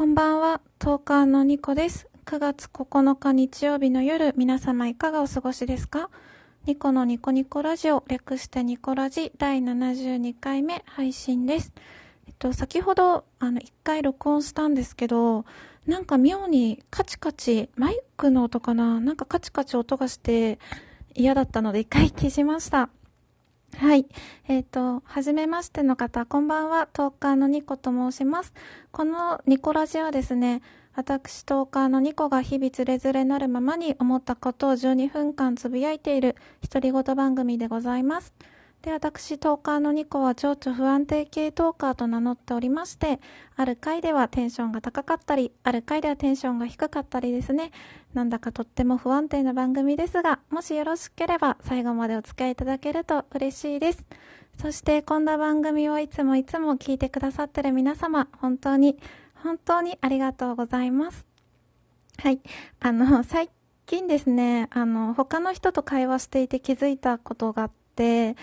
こんばんは、トーカーのニコです。9月9日日曜日の夜、皆様いかがお過ごしですか？ニコのニコニコラジオ、略してニコラジ第72回目配信です。えっと、先ほど、あの、1回録音したんですけど、なんか妙にカチカチ、マイクの音かな？なんかカチカチ音がして嫌だったので1回消しました。はい。えっ、と、はじめましての方、こんばんは。トーカーのニコと申します。このニコラジはですね、私トーカーのニコが日々つれづれなるままに思ったことを12分間つぶやいている独り言番組でございます。で、私トーカーのニコは情緒不安定系トーカーと名乗っておりまして、ある回ではテンションが高かったり、ある回ではテンションが低かったりですね。なんだかとっても不安定な番組ですが、もしよろしければ最後までお付き合いいただけると嬉しいです。そして、こんな番組をいつもいつも聞いてくださってる皆様、本当に、本当にありがとうございます。はい。あの、最近ですね、あの、他の人と会話していて気づいたことがあって、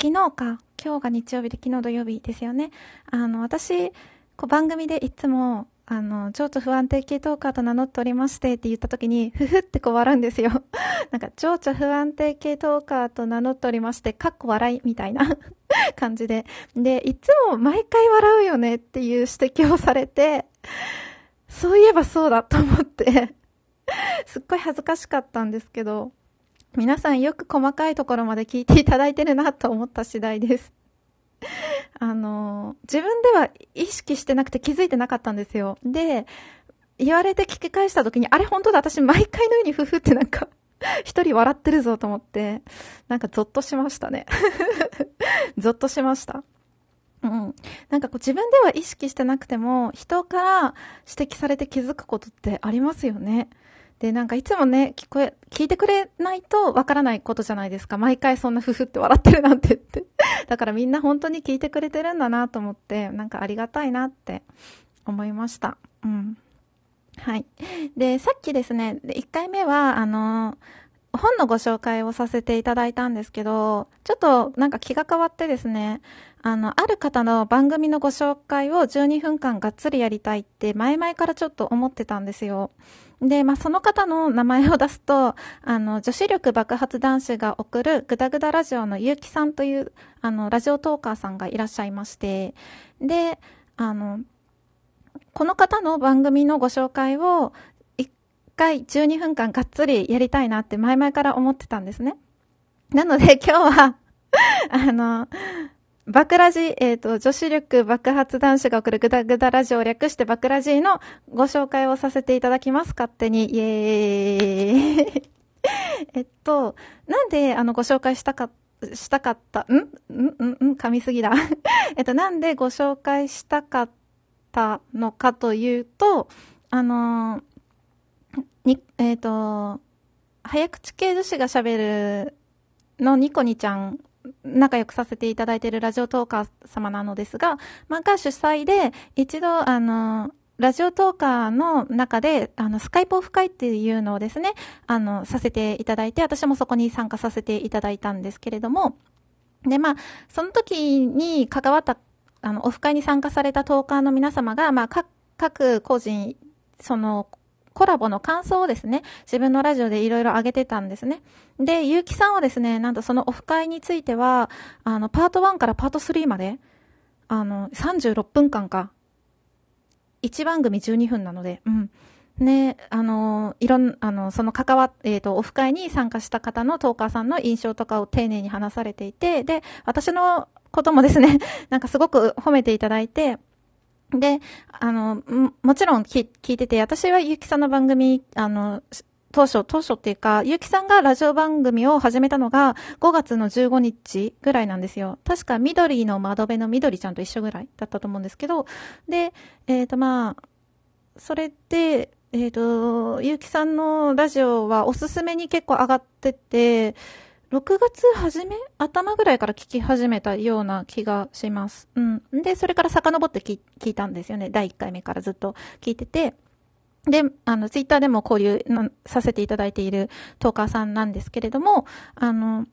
昨日か、今日が日曜日で昨日土曜日ですよね。あの、私、こう番組でいつも、あの、情緒不安定系トーカーと名乗っておりましてって言った時に、ふふってこう笑うんですよ。なんか、情緒不安定系トーカーと名乗っておりまして、かっこ笑いみたいな 感じで。で、いつも毎回笑うよねっていう指摘をされて、そういえばそうだと思って、すっごい恥ずかしかったんですけど、皆さんよく細かいところまで聞いていただいてるなと思った次第です。あの、自分では意識してなくて気づいてなかったんですよ。で、言われて聞き返した時に、あれ本当だ、私毎回のようにふふってなんか、一人笑ってるぞと思って、なんかゾッとしましたね。ゾッとしました。うん。なんかこう自分では意識してなくても、人から指摘されて気づくことってありますよね。で、なんかいつもね、聞こえ、聞いてくれないとわからないことじゃないですか。毎回そんなふふって笑ってるなんてって。だからみんな本当に聞いてくれてるんだなと思って、なんかありがたいなって思いました。うん。はい。で、さっきですね、1回目は、あの、本のご紹介をさせていただいたんですけど、ちょっとなんか気が変わってですね、あの、ある方の番組のご紹介を12分間がっつりやりたいって前々からちょっと思ってたんですよ。で、まあ、その方の名前を出すと、あの、女子力爆発男子が送るグダグダラジオのゆうきさんという、あの、ラジオトーカーさんがいらっしゃいまして、で、あの、この方の番組のご紹介を1回12分間がっつりやりたいなって前々から思ってたんですね。なので今日は、あの、バクラジ、えっ、と、女子力爆発男子が送るグダグダラジオを略してバクラジのご紹介をさせていただきます。勝手に。イエーイ。えっと、なんであのご紹介したか、したかった、ん？ん？ん？ん？噛みすぎだ。えっと、なんでご紹介したかったのかというと、あのに、えっ、と、早口系女子が喋るのニコニちゃん仲良くさせていただいているラジオトーカー様なのですが、まあ、が主催で、一度、あの、ラジオトーカーの中で、あの、スカイプオフ会っていうのをですね、あの、させていただいて、私もそこに参加させていただいたんですけれども、で、まあ、その時に関わった、あの、オフ会に参加されたトーカーの皆様が、まあ、各、各個人、その、コラボの感想をですね、自分のラジオでいろいろ上げてたんですね。で、ゆうきさんはですね、なんとそのオフ会については、あの、パート1からパート3まで、あの、36分間か。1番組12分なので、うん。ね、あの、いろん、あの、その関わっ、えっ、と、オフ会に参加した方のトーカーさんの印象とかを丁寧に話されていて、で、私のこともですね、なんかすごく褒めていただいて、で、あの、もちろん聞聞いてて、私はゆうきさんの番組、あの、当初、当初っていうか、ゆうきさんがラジオ番組を始めたのが5月の15日ぐらいなんですよ。確か緑の窓辺の緑ちゃんと一緒ぐらいだったと思うんですけど、で、えっ、とまあ、それで、えっ、と、ゆうきさんのラジオはおすすめに結構上がってて、6月初め？頭ぐらいから聞き始めたような気がします。うん。で、それから遡って聞いたんですよね。第1回目からずっと聞いてて。で、あの、ツイッターでも交流させていただいているトーカーさんなんですけれども、あの、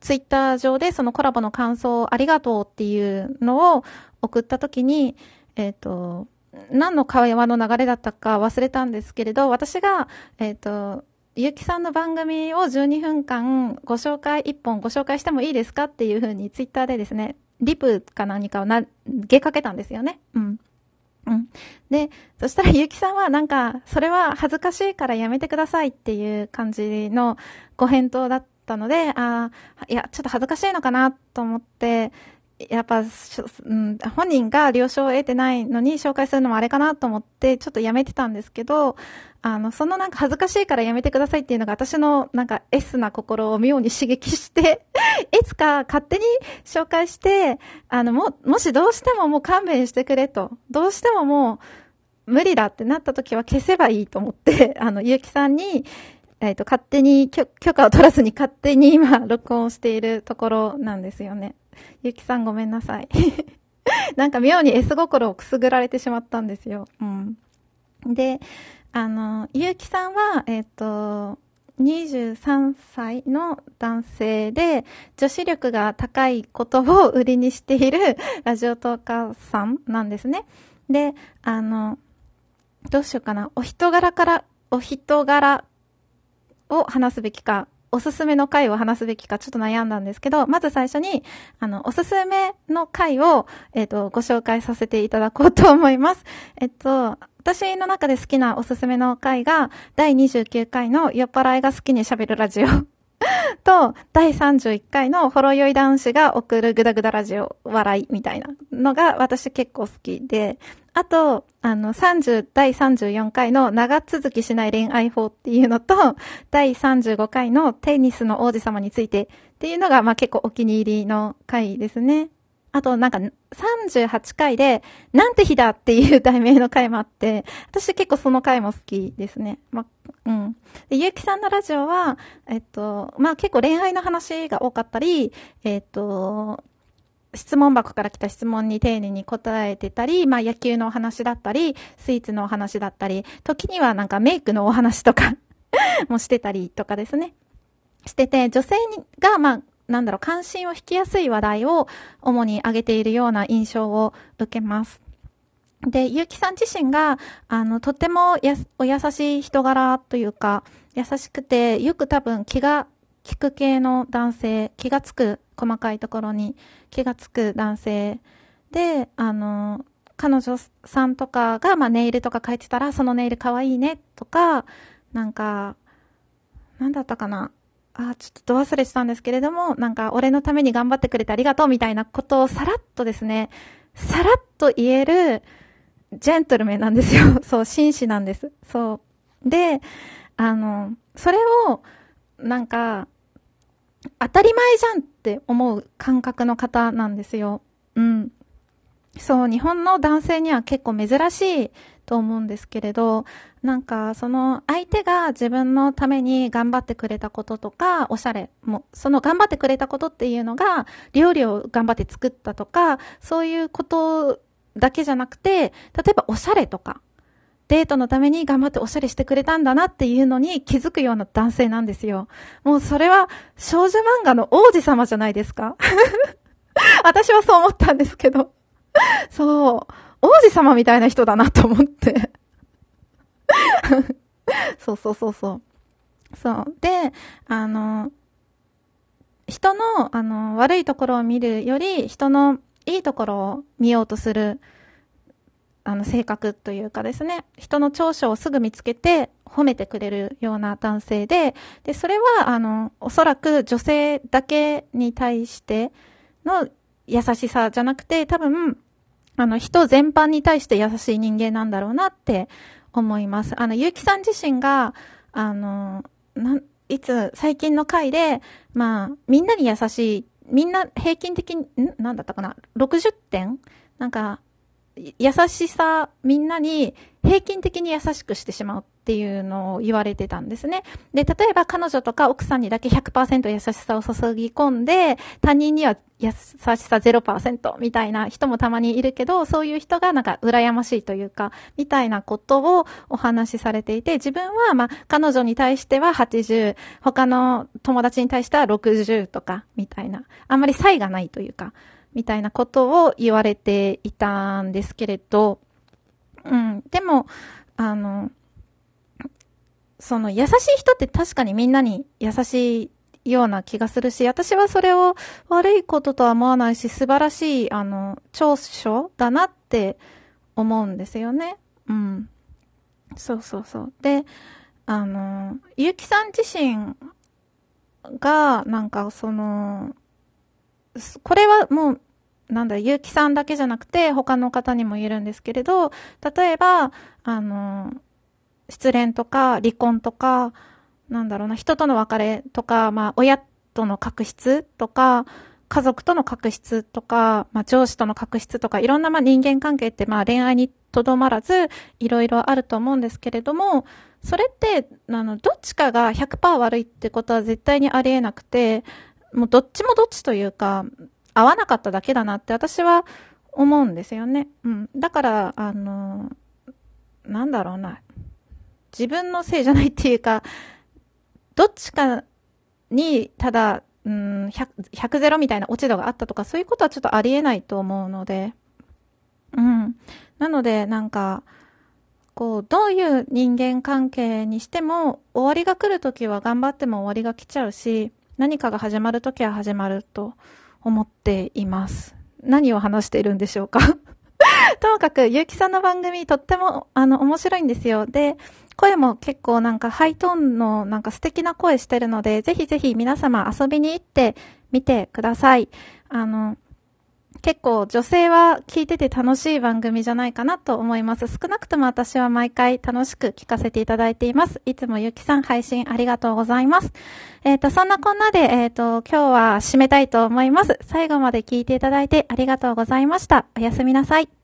ツイッター上でそのコラボの感想ありがとうっていうのを送ったときに、えっ、と、何の会話の流れだったか忘れたんですけれど、私が、えっ、ー、と、ゆきさんの番組を12分間ご紹介、1本ご紹介してもいいですかっていうふうにツイッターでですね、リプか何かを投げかけたんですよね。うん。うん。で、そしたらゆきさんはなんか、それは恥ずかしいからやめてくださいっていう感じのご返答だったので、ああ、いや、ちょっと恥ずかしいのかなと思って、やっぱ、本人が了承を得てないのに紹介するのもあれかなと思って、ちょっとやめてたんですけど、あの、そのなんか恥ずかしいからやめてくださいっていうのが私のなんか S な心を妙に刺激して いつか勝手に紹介して、あの、も、もしどうしてももう勘弁してくれと、どうしてももう無理だってなった時は消せばいいと思って、あの、ゆうきさんに、えっ、ー、と、勝手に許可を取らずに勝手に今録音しているところなんですよね。ゆきさんごめんなさい。なんか妙に S 心をくすぐられてしまったんですよ。うん。で、あの、ゆうきさんは、えっ、ー、と、23歳の男性で、女子力が高いことを売りにしている ラジオトーカーさんなんですね。で、あの、どうしようかな。お人柄から、お人柄を話すべきか、おすすめの回を話すべきかちょっと悩んだんですけど、まず最初に、あの、おすすめの回を、えっ、ー、と、ご紹介させていただこうと思います。えっと、私の中で好きなおすすめの回が、第29回の酔っ払いが好きに喋るラジオ と、第31回のほろ酔い男子が送るグダグダラジオ笑いみたいなのが私結構好きで、あと、あの、30、第34回の長続きしない恋愛法っていうのと、第35回のテニスの王子様についてっていうのが、まあ結構お気に入りの回ですね。あとなんか38回で、なんて日だっていう題名の回もあって、私結構その回も好きですね。ま、うん。で、ゆうきさんのラジオは、えっと、まあ結構恋愛の話が多かったり、えっと、質問箱から来た質問に丁寧に答えてたり、まあ野球のお話だったり、スイーツのお話だったり、時にはなんかメイクのお話とか もしてたりとかですね。してて、女性が、まあ、なんだろう、関心を引きやすい話題を主に挙げているような印象を受けます。で、ゆうきさん自身が、あの、とてもやお優しい人柄というか、優しくて、よく多分気が利く系の男性、気がつく、細かいところに気がつく男性で、あの、彼女さんとかが、まあ、ネイルとか書いてたら、そのネイル可愛いね、とか、なんか、なんだったかな。あ、ちょっと忘れてたんですけれども、なんか、俺のために頑張ってくれてありがとうみたいなことをさらっとですね、さらっと言える、ジェントルメンなんですよ。そう、紳士なんです。そう。で、あの、それを、なんか、当たり前じゃんって思う感覚の方なんですよ。うん。そう、日本の男性には結構珍しいと思うんですけれど、なんか、その相手が自分のために頑張ってくれたこととか、おしゃれも、その頑張ってくれたことっていうのが、料理を頑張って作ったとか、そういうことだけじゃなくて、例えばおしゃれとか、デートのために頑張っておしゃれしてくれたんだなっていうのに気づくような男性なんですよ。もうそれは少女漫画の王子様じゃないですか 私はそう思ったんですけど。そう。王子様みたいな人だなと思って そうそうそうそう。そう。で、あの、人の、あの、悪いところを見るより、人のいいところを見ようとする、あの、性格というかですね、人の長所をすぐ見つけて褒めてくれるような男性で、で、それは、あの、おそらく女性だけに対しての優しさじゃなくて、多分、あの、人全般に対して優しい人間なんだろうなって思います。あの、ゆうきさん自身が、あの、なん、いつ、最近の回で、まあ、みんなに優しい、みんな平均的に、ん？なんだったかな ?60 点？なんか、優しさ、みんなに平均的に優しくしてしまうっていうのを言われてたんですね。で、例えば彼女とか奥さんにだけ100%優しさを注ぎ込んで、他人には優しさ0%みたいな人もたまにいるけど、そういう人がなんか羨ましいというか、みたいなことをお話しされていて、自分はまあ彼女に対しては80、他の友達に対しては60とか、みたいな。あんまり差異がないというか、みたいなことを言われていたんですけれど、うん。でも、あの、その優しい人って確かにみんなに優しいような気がするし、私はそれを悪いこととは思わないし、素晴らしい、あの、長所だなって思うんですよね。うん。そうそうそう。で、あの、ゆうきさん自身が、なんかその、これはもう、なんだ、ゆうきさんだけじゃなくて、他の方にも言えるんですけれど、例えば、あの、失恋とか離婚とか、なんだろうな、人との別れとか、まあ、親との確執とか、家族との確執とか、まあ、上司との確執とか、いろんなまあ人間関係ってまあ恋愛にとどまらず、いろいろあると思うんですけれども、それって、あの、どっちかが100%悪いってことは絶対にありえなくて、もうどっちもどっちというか、合わなかっただけだなって私は思うんですよね。うん。だから、あの、なんだろうな。自分のせいじゃないっていうか、どっちかに、ただ、うん、100、100ゼロみたいな落ち度があったとか、そういうことはちょっとありえないと思うので、うん。なので、なんか、こう、どういう人間関係にしても、終わりが来るときは頑張っても終わりが来ちゃうし、何かが始まるときは始まると思っています。何を話しているんでしょうか？ともかく、ゆうきさんの番組とっても、あの、面白いんですよ。で、声も結構なんかハイトーンのなんか素敵な声してるので、ぜひぜひ皆様遊びに行ってみてください。あの、結構女性は聞いてて楽しい番組じゃないかなと思います。少なくとも私は毎回楽しく聞かせていただいています。いつもゆきさん配信ありがとうございます。えっ、ー、と、そんなこんなで、えっ、ー、と、今日は締めたいと思います。最後まで聞いていただいてありがとうございました。おやすみなさい。